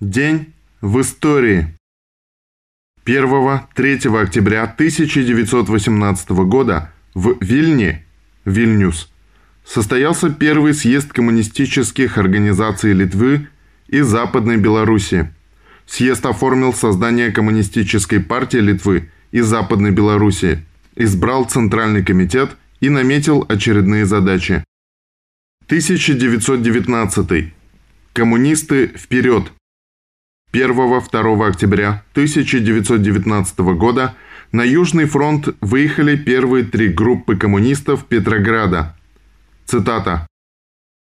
День в истории. 1-3 октября 1918 года в Вильне, Вильнюс, состоялся первый съезд коммунистических организаций Литвы и Западной Белоруссии. Съезд оформил создание Коммунистической партии Литвы и Западной Белоруссии, избрал Центральный комитет и наметил очередные задачи. 1919. Коммунисты вперед! 1-2 октября 1919 года на Южный фронт выехали первые три группы коммунистов Петрограда. Цитата.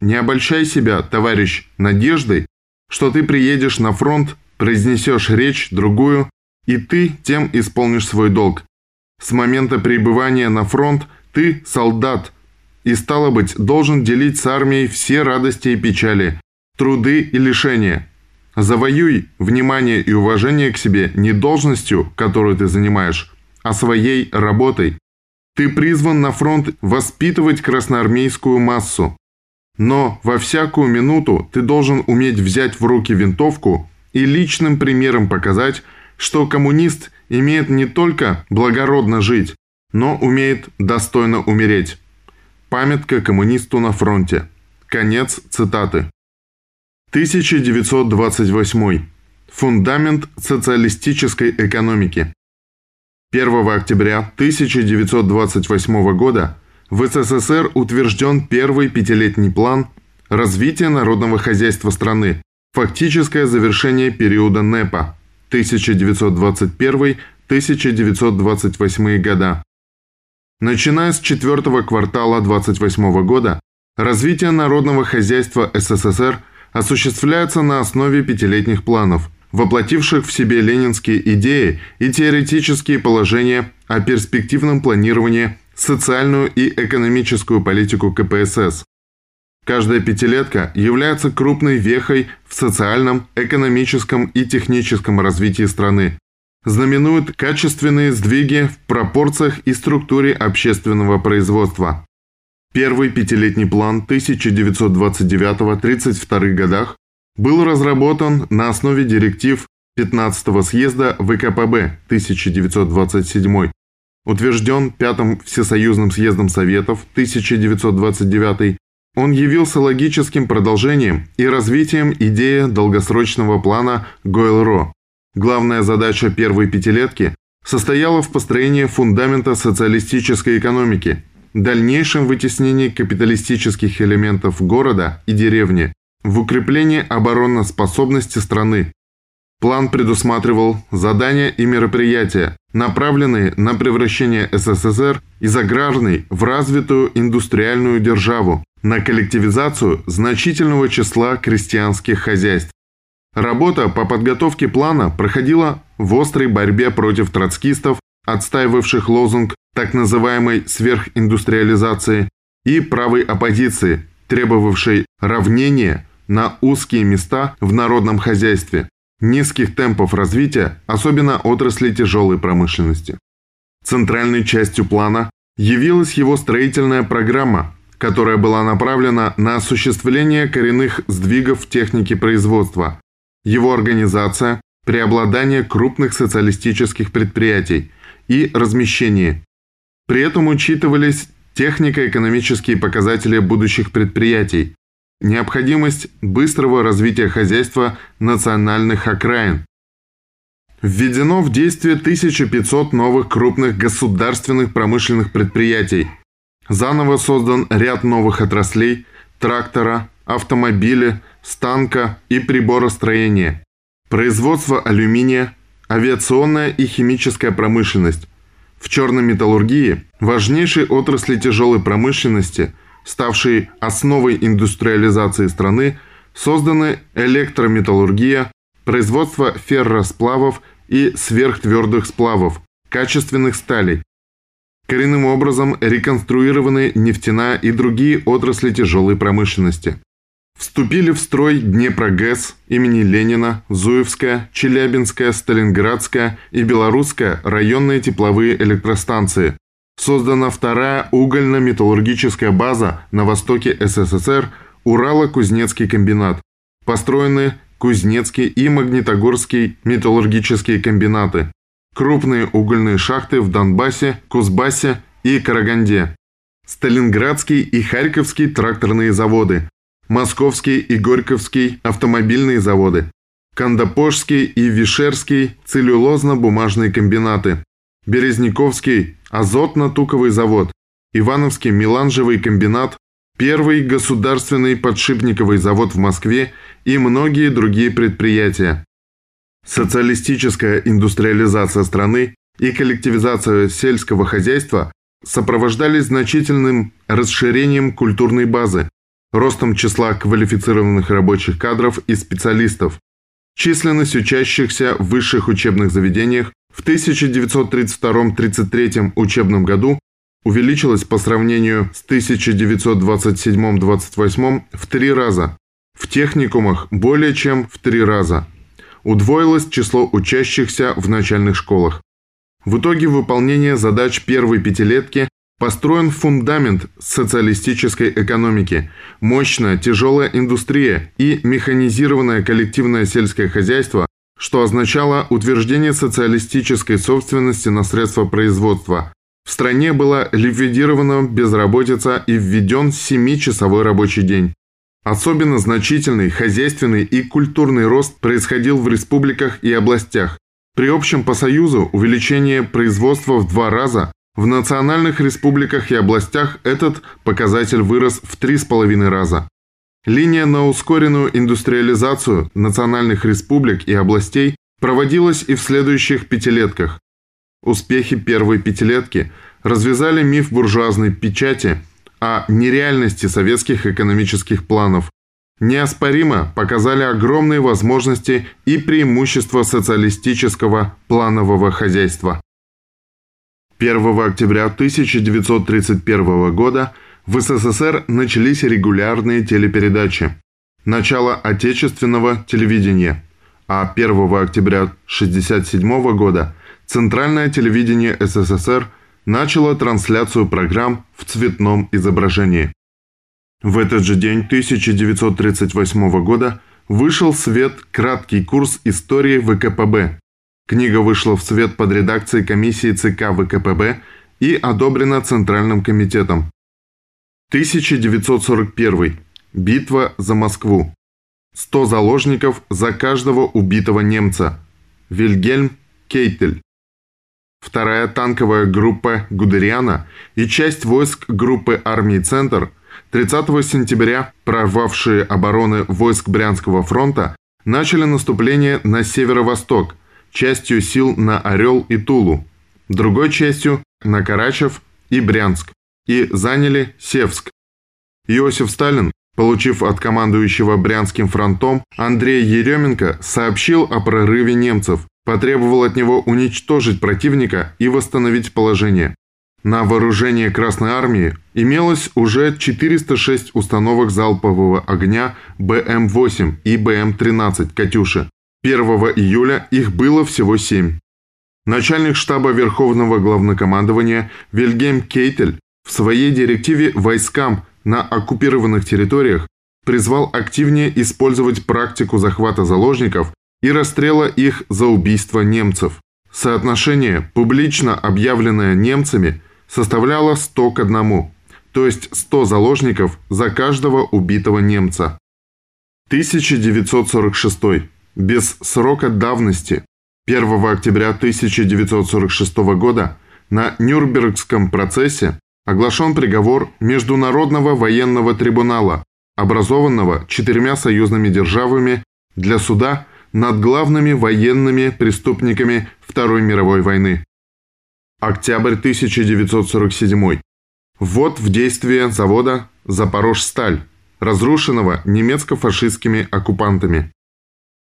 «Не обольщай себя, товарищ, надеждой, что ты приедешь на фронт, произнесешь речь, другую, и ты тем исполнишь свой долг. С момента прибывания на фронт ты солдат, и, стало быть, должен делить с армией все радости и печали, труды и лишения. Завоюй внимание и уважение к себе не должностью, которую ты занимаешь, а своей работой. Ты призван на фронт воспитывать красноармейскую массу. Но во всякую минуту ты должен уметь взять в руки винтовку и личным примером показать, что коммунист имеет не только благородно жить, но умеет достойно умереть. Памятка коммунисту на фронте. Конец цитаты. 1928. Фундамент социалистической экономики. 1 октября 1928 года в СССР утвержден первый пятилетний план развития народного хозяйства страны, фактическое завершение периода НЭПа 1921-1928 года. Начиная с четвертого квартала 28 года, развитие народного хозяйства СССР – осуществляется на основе пятилетних планов, воплотивших в себе ленинские идеи и теоретические положения о перспективном планировании, социальную и экономическую политику КПСС. Каждая пятилетка является крупной вехой в социальном, экономическом и техническом развитии страны, знаменует качественные сдвиги в пропорциях и структуре общественного производства. Первый пятилетний план 1929-32 годах был разработан на основе директив 15-го съезда ВКПБ 1927, утвержден Пятым Всесоюзным съездом Советов 1929, он явился логическим продолжением и развитием идеи долгосрочного плана Гойл-Ро. Главная задача первой пятилетки состояла в построении фундамента социалистической экономики – дальнейшем вытеснении капиталистических элементов города и деревни, в укреплении обороноспособности страны. План предусматривал задания и мероприятия, направленные на превращение СССР из аграрной в развитую индустриальную державу, на коллективизацию значительного числа крестьянских хозяйств. Работа по подготовке плана проходила в острой борьбе против троцкистов, отстаивавших лозунг так называемой сверхиндустриализации, и правой оппозиции, требовавшей равнения на узкие места в народном хозяйстве, низких темпов развития, особенно отрасли тяжелой промышленности. Центральной частью плана явилась его строительная программа, которая была направлена на осуществление коренных сдвигов в технике производства, его организация, преобладание крупных социалистических предприятий и размещение при этом учитывались технико-экономические показатели будущих предприятий, необходимость быстрого развития хозяйства национальных окраин. Введено в действие 1500 новых крупных государственных промышленных предприятий. Заново создан ряд новых отраслей – трактора, автомобиля, станка и приборостроения, производство алюминия, авиационная и химическая промышленность, в черной металлургии, важнейшей отрасли тяжелой промышленности, ставшей основой индустриализации страны, созданы электрометаллургия, производство ферросплавов и сверхтвердых сплавов, качественных сталей. Коренным образом реконструированы нефтяная и другие отрасли тяжелой промышленности. Вступили в строй Днепрогэс имени Ленина, Зуевская, Челябинская, Сталинградская и Белорусская районные тепловые электростанции. Создана вторая угольно-металлургическая база на востоке СССР Урало-Кузнецкий комбинат. Построены Кузнецкий и Магнитогорский металлургические комбинаты, крупные угольные шахты в Донбассе, Кузбассе и Караганде, Сталинградский и Харьковский тракторные заводы, Московский и Горьковский автомобильные заводы, Кандапожский и Вишерский целлюлозно-бумажные комбинаты, Березниковский азотно-туковый завод, Ивановский меланжевый комбинат, первый государственный подшипниковый завод в Москве и многие другие предприятия. Социалистическая индустриализация страны и коллективизация сельского хозяйства сопровождались значительным расширением культурной базы, ростом числа квалифицированных рабочих кадров и специалистов. Численность учащихся в высших учебных заведениях в 1932-33 учебном году увеличилась по сравнению с 1927-28 в три раза, в техникумах более чем в три раза. Удвоилось число учащихся в начальных школах. В итоге выполнения задач первой пятилетки построен фундамент социалистической экономики, мощная тяжелая индустрия и механизированное коллективное сельское хозяйство, что означало утверждение социалистической собственности на средства производства. В стране была ликвидирована безработица и введен 7-часовой рабочий день. Особенно значительный хозяйственный и культурный рост происходил в республиках и областях. При общем по Союзу увеличение производства в два раза, в национальных республиках и областях этот показатель вырос в три с половиной раза. Линия на ускоренную индустриализацию национальных республик и областей проводилась и в следующих пятилетках. Успехи первой пятилетки развязали миф буржуазной печати – о нереальности советских экономических планов, неоспоримо показали огромные возможности и преимущества социалистического планового хозяйства. 1 октября 1931 года в СССР начались регулярные телепередачи. Начало отечественного телевидения. А 1 октября 1967 года Центральное телевидение СССР – начало трансляцию программ в цветном изображении. В этот же день 1938 года вышел в свет краткий курс истории ВКПБ. Книга вышла в свет под редакцией комиссии ЦК ВКПБ и одобрена Центральным комитетом. 1941. Битва за Москву. 100 заложников за каждого убитого немца. Вильгельм Кейтель вторая танковая группа Гудериана и часть войск группы армии «Центр» 30 сентября, прорвавшие обороны войск Брянского фронта, начали наступление на северо-восток, частью сил на Орел и Тулу, другой частью на Карачев и Брянск, и заняли Севск. Иосиф Сталин, получив от командующего Брянским фронтом Андрея Еременко, сообщил о прорыве немцев, потребовал от него уничтожить противника и восстановить положение. На вооружении Красной Армии имелось уже 406 установок залпового огня БМ-8 и БМ-13 «Катюши». 1 июля их было всего 7. Начальник штаба Верховного Главнокомандования Вильгельм Кейтель в своей директиве войскам на оккупированных территориях призвал активнее использовать практику захвата заложников и расстрела их за убийство немцев. Соотношение, публично объявленное немцами, составляло 100 к 1, то есть 100 заложников за каждого убитого немца. 1946. Без срока давности. 1 октября 1946 года на Нюрнбергском процессе оглашен приговор Международного военного трибунала, образованного четырьмя союзными державами для суда над главными военными преступниками Второй мировой войны. Октябрь 1947. Ввод в действие завода «Запорожсталь», разрушенного немецко-фашистскими оккупантами.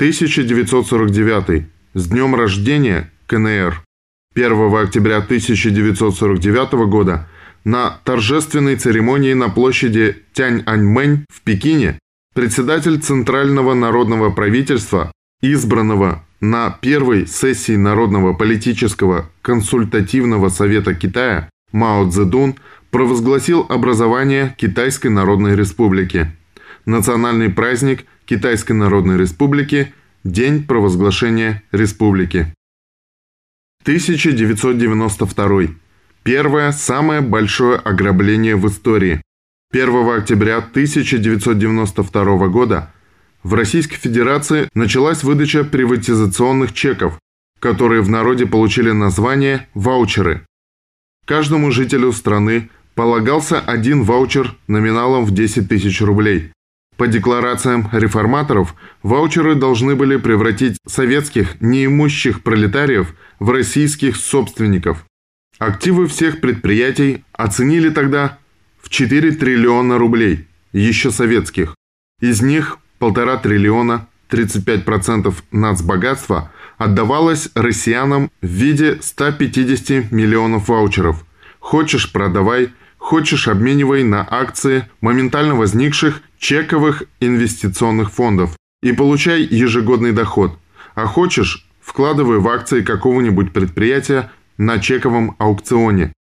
1949. С днем рождения КНР. 1 октября 1949 года на торжественной церемонии на площади Тяньаньмэнь в Пекине председатель Центрального народного правительства избранного на первой сессии Народного политического консультативного совета Китая Мао Цзэдун провозгласил образование Китайской Народной Республики. Национальный праздник Китайской Народной Республики, День провозглашения республики. 1992. Первое, самое большое ограбление в истории. 1 октября 1992 года в Российской Федерации началась выдача приватизационных чеков, которые в народе получили название «ваучеры». Каждому жителю страны полагался один ваучер номиналом в 10 тысяч рублей. По декларациям реформаторов, ваучеры должны были превратить советских неимущих пролетариев в российских собственников. Активы всех предприятий оценили тогда в 4 триллиона рублей, еще советских. Из них полтора триллиона, 35% нацбогатства отдавалось россиянам в виде 150 миллионов ваучеров. Хочешь – продавай, хочешь – обменивай на акции моментально возникших чековых инвестиционных фондов и получай ежегодный доход. А хочешь – вкладывай в акции какого-нибудь предприятия на чековом аукционе.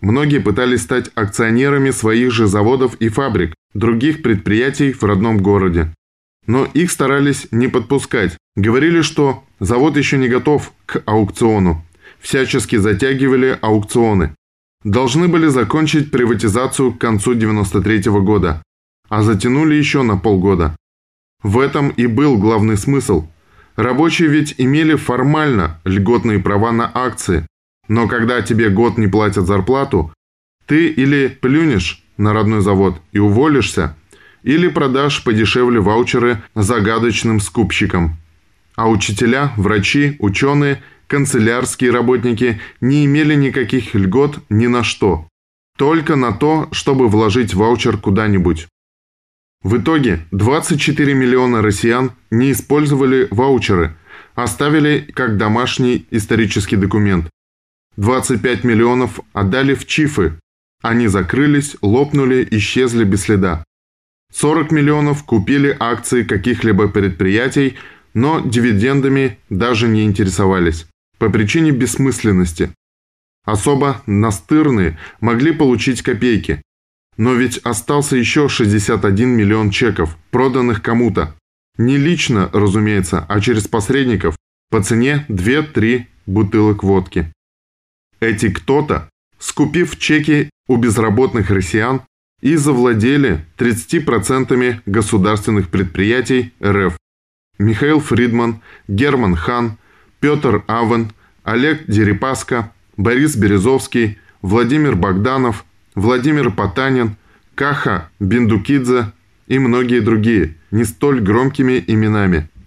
Многие пытались стать акционерами своих же заводов и фабрик, других предприятий в родном городе. Но их старались не подпускать. Говорили, что завод еще не готов к аукциону. Всячески затягивали аукционы. Должны были закончить приватизацию к концу 93 -го года, а затянули еще на полгода. В этом и был главный смысл. Рабочие ведь имели формально льготные права на акции, но когда тебе год не платят зарплату, ты или плюнешь на родной завод и уволишься, или продашь подешевле ваучеры загадочным скупщикам. А учителя, врачи, ученые, канцелярские работники не имели никаких льгот ни на что. Только на то, чтобы вложить ваучер куда-нибудь. В итоге 24 миллиона россиян не использовали ваучеры, оставили как домашний исторический документ. 25 миллионов отдали в ЧИФы. Они закрылись, лопнули, исчезли без следа. 40 миллионов купили акции каких-либо предприятий, но дивидендами даже не интересовались по причине бессмысленности. Особо настырные могли получить копейки. Но ведь остался еще 61 миллион чеков, проданных кому-то. Не лично, разумеется, а через посредников по цене 2-3 бутылок водки. Эти кто-то, скупив чеки у безработных россиян, и завладели 30% государственных предприятий РФ. Михаил Фридман, Герман Хан, Петр Авен, Олег Дерипаска, Борис Березовский, Владимир Богданов, Владимир Потанин, Каха Биндукидзе и многие другие, не столь громкими именами –